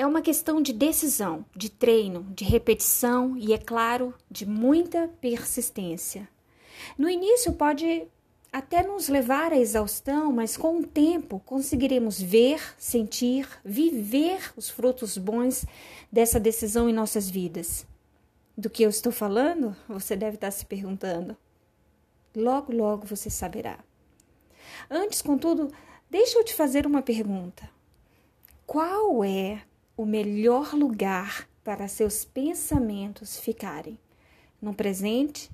é uma questão de decisão, de treino, de repetição e, é claro, de muita persistência. No início pode até nos levar à exaustão, mas com o tempo conseguiremos ver, sentir, viver os frutos bons dessa decisão em nossas vidas. Do que eu estou falando? Você deve estar se perguntando. Logo, logo você saberá. Antes, contudo, deixa eu te fazer uma pergunta. Qual é o melhor lugar para seus pensamentos ficarem? No presente,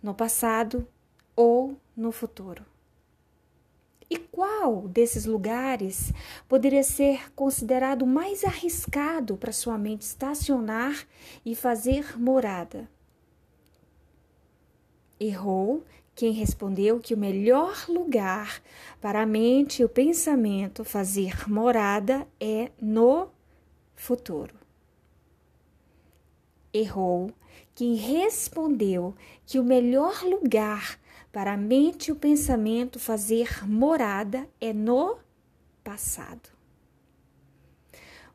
no passado ou no futuro? E qual desses lugares poderia ser considerado mais arriscado para sua mente estacionar e fazer morada? Errou quem respondeu que o melhor lugar para a mente e o pensamento fazer morada é no futuro. Errou quem respondeu que o melhor lugar para a mente e o pensamento fazer morada é no passado.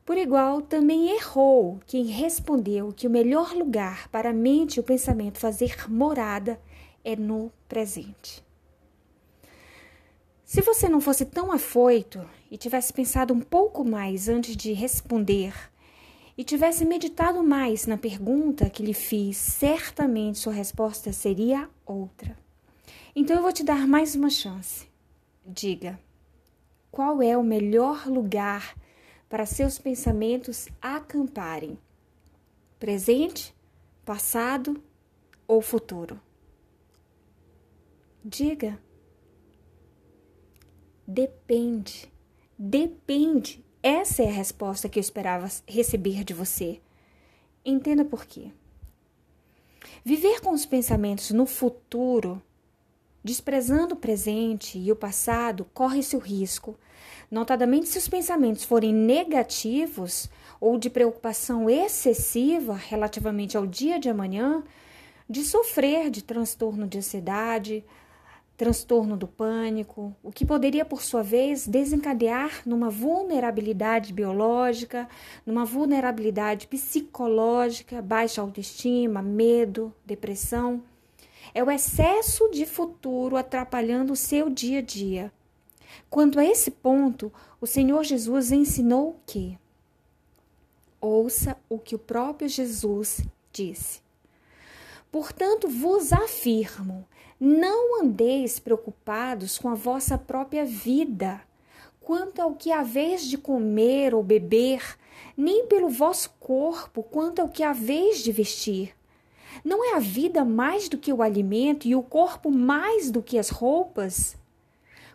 Por igual, também errou quem respondeu que o melhor lugar para a mente e o pensamento fazer morada é no presente. Se você não fosse tão afoito e tivesse pensado um pouco mais antes de responder e tivesse meditado mais na pergunta que lhe fiz, certamente sua resposta seria outra. Então eu vou te dar mais uma chance. Diga: qual é o melhor lugar para seus pensamentos acamparem? Presente, passado ou futuro? Diga. Depende. Depende. Essa é a resposta que eu esperava receber de você. Entenda por quê. Viver com os pensamentos no futuro, desprezando o presente e o passado, corre-se o risco, notadamente se os pensamentos forem negativos ou de preocupação excessiva relativamente ao dia de amanhã, de sofrer de transtorno de ansiedade, transtorno do pânico, o que poderia, por sua vez, desencadear numa vulnerabilidade biológica, numa vulnerabilidade psicológica, baixa autoestima, medo, depressão. É o excesso de futuro atrapalhando o seu dia a dia. Quanto a esse ponto, o Senhor Jesus ensinou que ouça o que o próprio Jesus disse. Portanto, vos afirmo não andeis preocupados com a vossa própria vida, quanto ao que haveis de comer ou beber, nem pelo vosso corpo, quanto ao que haveis de vestir. Não é a vida mais do que o alimento e o corpo mais do que as roupas?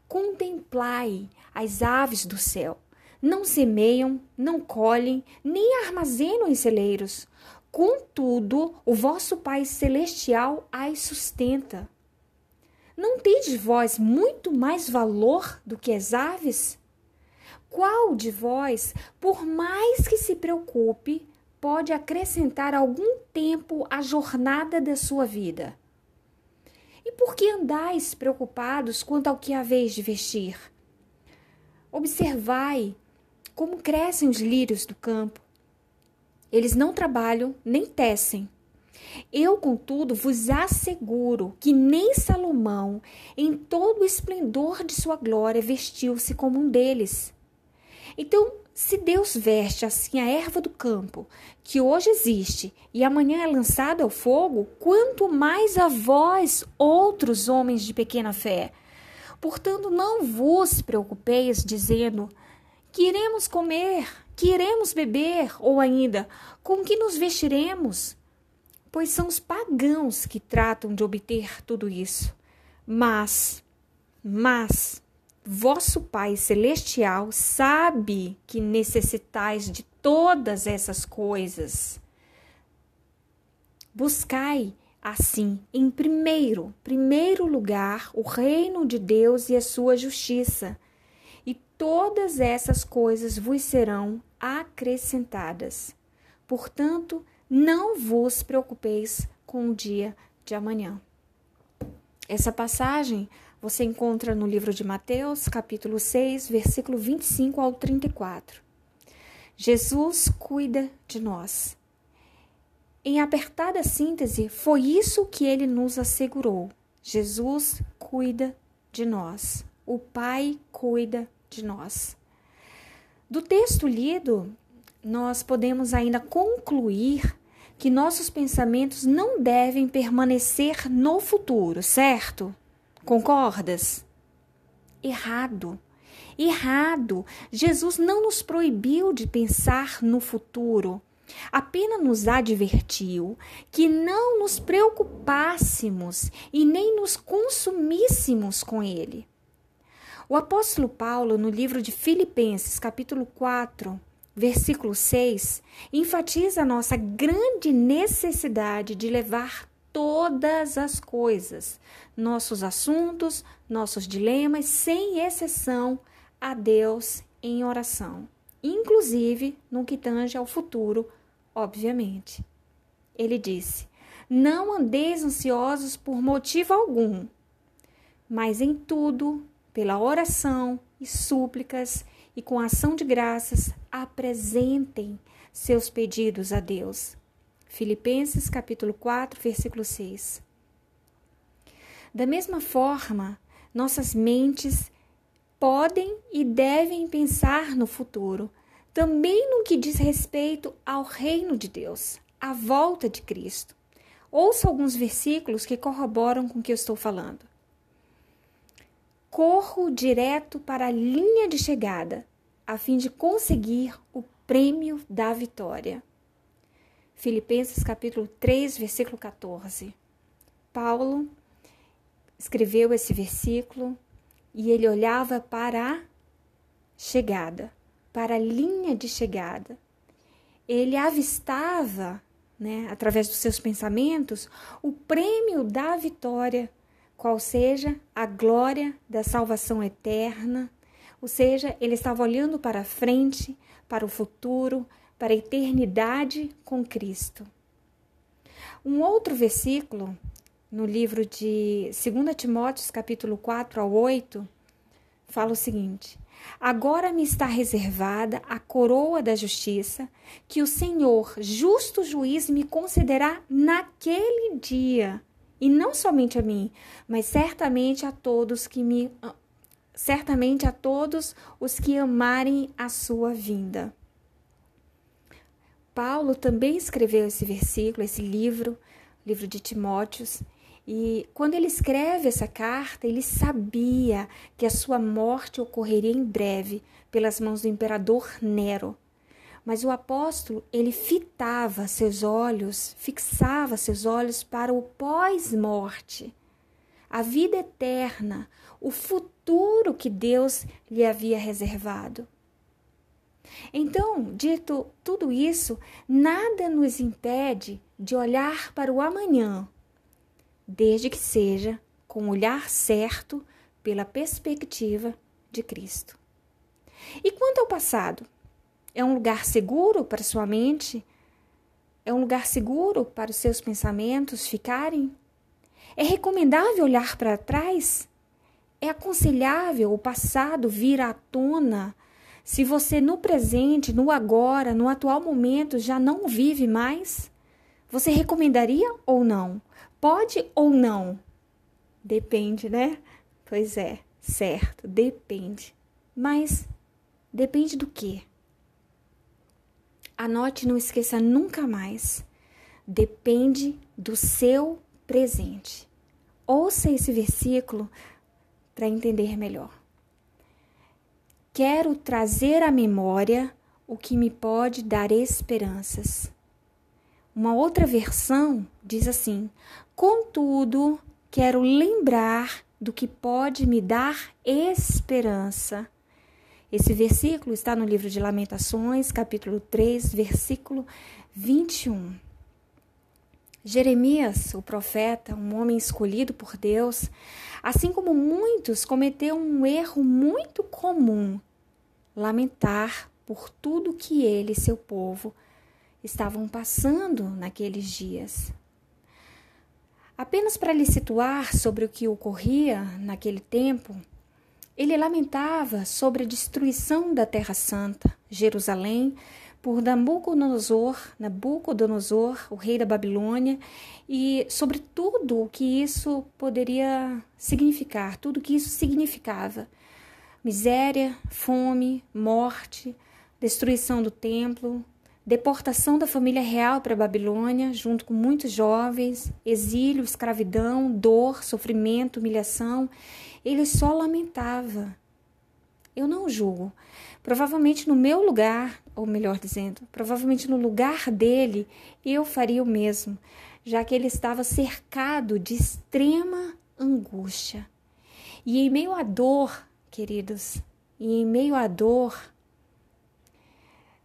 Contemplai as aves do céu. Não semeiam, não colhem, nem armazenam em celeiros. Contudo, o vosso Pai Celestial as sustenta. Não tendes vós muito mais valor do que as aves? Qual de vós, por mais que se preocupe, pode acrescentar algum tempo à jornada da sua vida? E por que andais preocupados quanto ao que haveis de vestir? Observai como crescem os lírios do campo. Eles não trabalham nem tecem. Eu, contudo, vos asseguro que nem Salomão, em todo o esplendor de sua glória, vestiu-se como um deles. Então, se Deus veste assim a erva do campo, que hoje existe e amanhã é lançada ao fogo, quanto mais a vós, outros homens de pequena fé. Portanto, não vos preocupeis dizendo: que iremos comer, que iremos beber, ou ainda, com que nos vestiremos? Pois são os pagãos que tratam de obter tudo isso. Mas, mas, vosso Pai Celestial sabe que necessitais de todas essas coisas. Buscai, assim, em primeiro, primeiro lugar, o reino de Deus e a sua justiça, e todas essas coisas vos serão acrescentadas. Portanto, não vos preocupeis com o dia de amanhã. Essa passagem você encontra no livro de Mateus, capítulo 6, versículo 25 ao 34. Jesus cuida de nós. Em apertada síntese, foi isso que ele nos assegurou. Jesus cuida de nós. O Pai cuida de nós. Do texto lido, nós podemos ainda concluir que nossos pensamentos não devem permanecer no futuro, certo? Concordas? Errado. Errado. Jesus não nos proibiu de pensar no futuro. Apenas nos advertiu que não nos preocupássemos e nem nos consumíssemos com ele. O apóstolo Paulo, no livro de Filipenses, capítulo 4, versículo 6, enfatiza a nossa grande necessidade de levar todas as coisas, nossos assuntos, nossos dilemas, sem exceção, a Deus em oração, inclusive no que tange ao futuro, obviamente. Ele disse: Não andeis ansiosos por motivo algum, mas em tudo, pela oração e súplicas e com ação de graças, apresentem seus pedidos a Deus. Filipenses capítulo 4, versículo 6. Da mesma forma, nossas mentes podem e devem pensar no futuro, também no que diz respeito ao reino de Deus, à volta de Cristo. Ouça alguns versículos que corroboram com o que eu estou falando. Corro direto para a linha de chegada, a fim de conseguir o prêmio da vitória. Filipenses capítulo 3, versículo 14. Paulo escreveu esse versículo e ele olhava para a chegada, para a linha de chegada. Ele avistava, né, através dos seus pensamentos, o prêmio da vitória, qual seja a glória da salvação eterna. Ou seja, ele estava olhando para frente, para o futuro, para a eternidade com Cristo. Um outro versículo no livro de 2 Timóteos, capítulo 4 ao 8, fala o seguinte: Agora me está reservada a coroa da justiça, que o Senhor, justo juiz, me concederá naquele dia, e não somente a mim, mas certamente a todos que me certamente a todos os que amarem a sua vinda. Paulo também escreveu esse versículo, esse livro, livro de Timóteos, e quando ele escreve essa carta, ele sabia que a sua morte ocorreria em breve pelas mãos do imperador Nero. Mas o apóstolo, ele fitava seus olhos, fixava seus olhos para o pós-morte, a vida eterna, o futuro que Deus lhe havia reservado. Então, dito tudo isso, nada nos impede de olhar para o amanhã desde que seja com o olhar certo pela perspectiva de Cristo. E quanto ao passado? É um lugar seguro para sua mente? É um lugar seguro para os seus pensamentos ficarem? É recomendável olhar para trás? É aconselhável o passado vir à tona se você no presente, no agora, no atual momento já não vive mais? Você recomendaria ou não? Pode ou não? Depende, né? Pois é, certo, depende. Mas depende do quê? Anote, não esqueça nunca mais. Depende do seu presente. Ouça esse versículo para entender melhor. Quero trazer à memória o que me pode dar esperanças. Uma outra versão diz assim: Contudo, quero lembrar do que pode me dar esperança. Esse versículo está no livro de Lamentações, capítulo 3, versículo 21. Jeremias, o profeta, um homem escolhido por Deus, assim como muitos, cometeu um erro muito comum: lamentar por tudo que ele e seu povo estavam passando naqueles dias. Apenas para lhe situar sobre o que ocorria naquele tempo, ele lamentava sobre a destruição da Terra Santa, Jerusalém, por Nabucodonosor, Nabucodonosor, o rei da Babilônia, e sobre tudo o que isso poderia significar, tudo o que isso significava. Miséria, fome, morte, destruição do templo, deportação da família real para a Babilônia, junto com muitos jovens, exílio, escravidão, dor, sofrimento, humilhação. Ele só lamentava. Eu não julgo. Provavelmente no meu lugar, ou melhor dizendo, provavelmente no lugar dele, eu faria o mesmo, já que ele estava cercado de extrema angústia. E em meio à dor, queridos, e em meio à dor,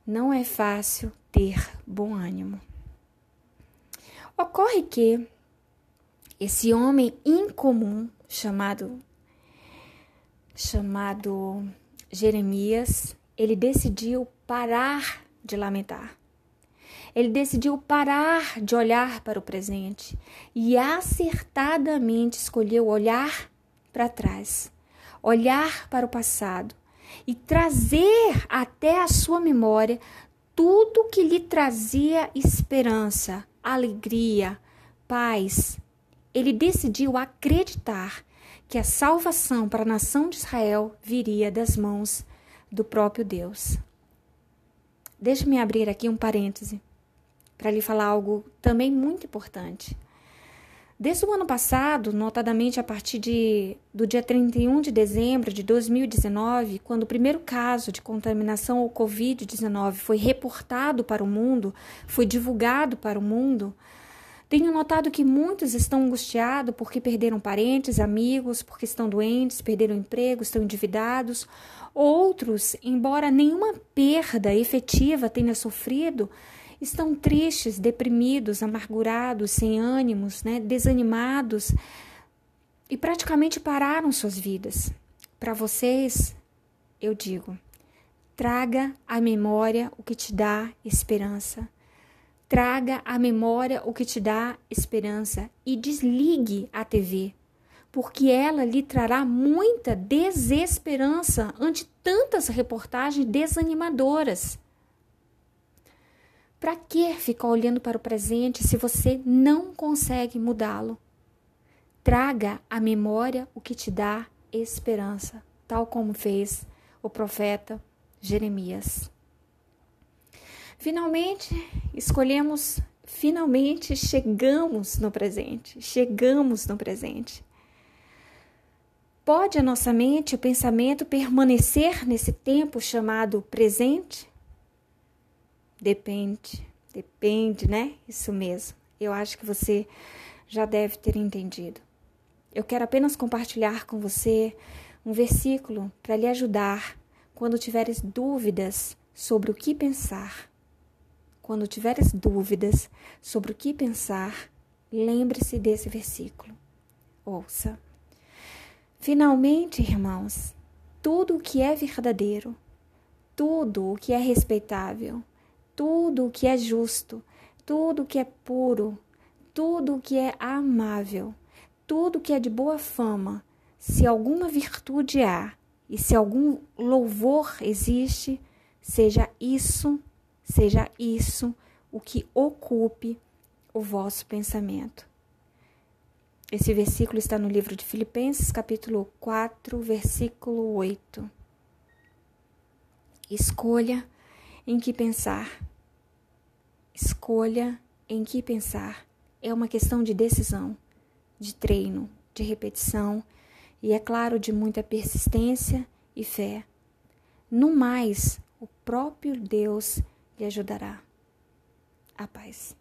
não é fácil ter bom ânimo. Ocorre que esse homem incomum chamado chamado Jeremias, ele decidiu parar de lamentar. Ele decidiu parar de olhar para o presente e acertadamente escolheu olhar para trás, olhar para o passado e trazer até a sua memória tudo que lhe trazia esperança, alegria, paz. Ele decidiu acreditar que a salvação para a nação de Israel viria das mãos do próprio Deus. Deixe-me abrir aqui um parêntese para lhe falar algo também muito importante. Desde o ano passado, notadamente a partir de, do dia 31 de dezembro de 2019, quando o primeiro caso de contaminação ao Covid-19 foi reportado para o mundo, foi divulgado para o mundo, tenho notado que muitos estão angustiados porque perderam parentes, amigos, porque estão doentes, perderam emprego, estão endividados. Outros, embora nenhuma perda efetiva tenha sofrido, estão tristes, deprimidos, amargurados, sem ânimos, né, desanimados e praticamente pararam suas vidas. Para vocês, eu digo: traga à memória o que te dá esperança. Traga à memória o que te dá esperança e desligue a TV, porque ela lhe trará muita desesperança ante tantas reportagens desanimadoras. Para que ficar olhando para o presente se você não consegue mudá-lo? Traga à memória o que te dá esperança, tal como fez o profeta Jeremias. Finalmente, escolhemos, finalmente chegamos no presente, chegamos no presente. Pode a nossa mente, o pensamento permanecer nesse tempo chamado presente? Depende, depende, né? Isso mesmo. Eu acho que você já deve ter entendido. Eu quero apenas compartilhar com você um versículo para lhe ajudar quando tiveres dúvidas sobre o que pensar. Quando tiveres dúvidas sobre o que pensar, lembre-se desse versículo. Ouça. Finalmente, irmãos, tudo o que é verdadeiro, tudo o que é respeitável, tudo o que é justo, tudo o que é puro, tudo o que é amável, tudo o que é de boa fama, se alguma virtude há e se algum louvor existe, seja isso, seja isso o que ocupe o vosso pensamento. Esse versículo está no livro de Filipenses, capítulo 4, versículo 8. Escolha em que pensar. Escolha em que pensar. É uma questão de decisão, de treino, de repetição e, é claro, de muita persistência e fé. No mais, o próprio Deus lhe ajudará. A paz.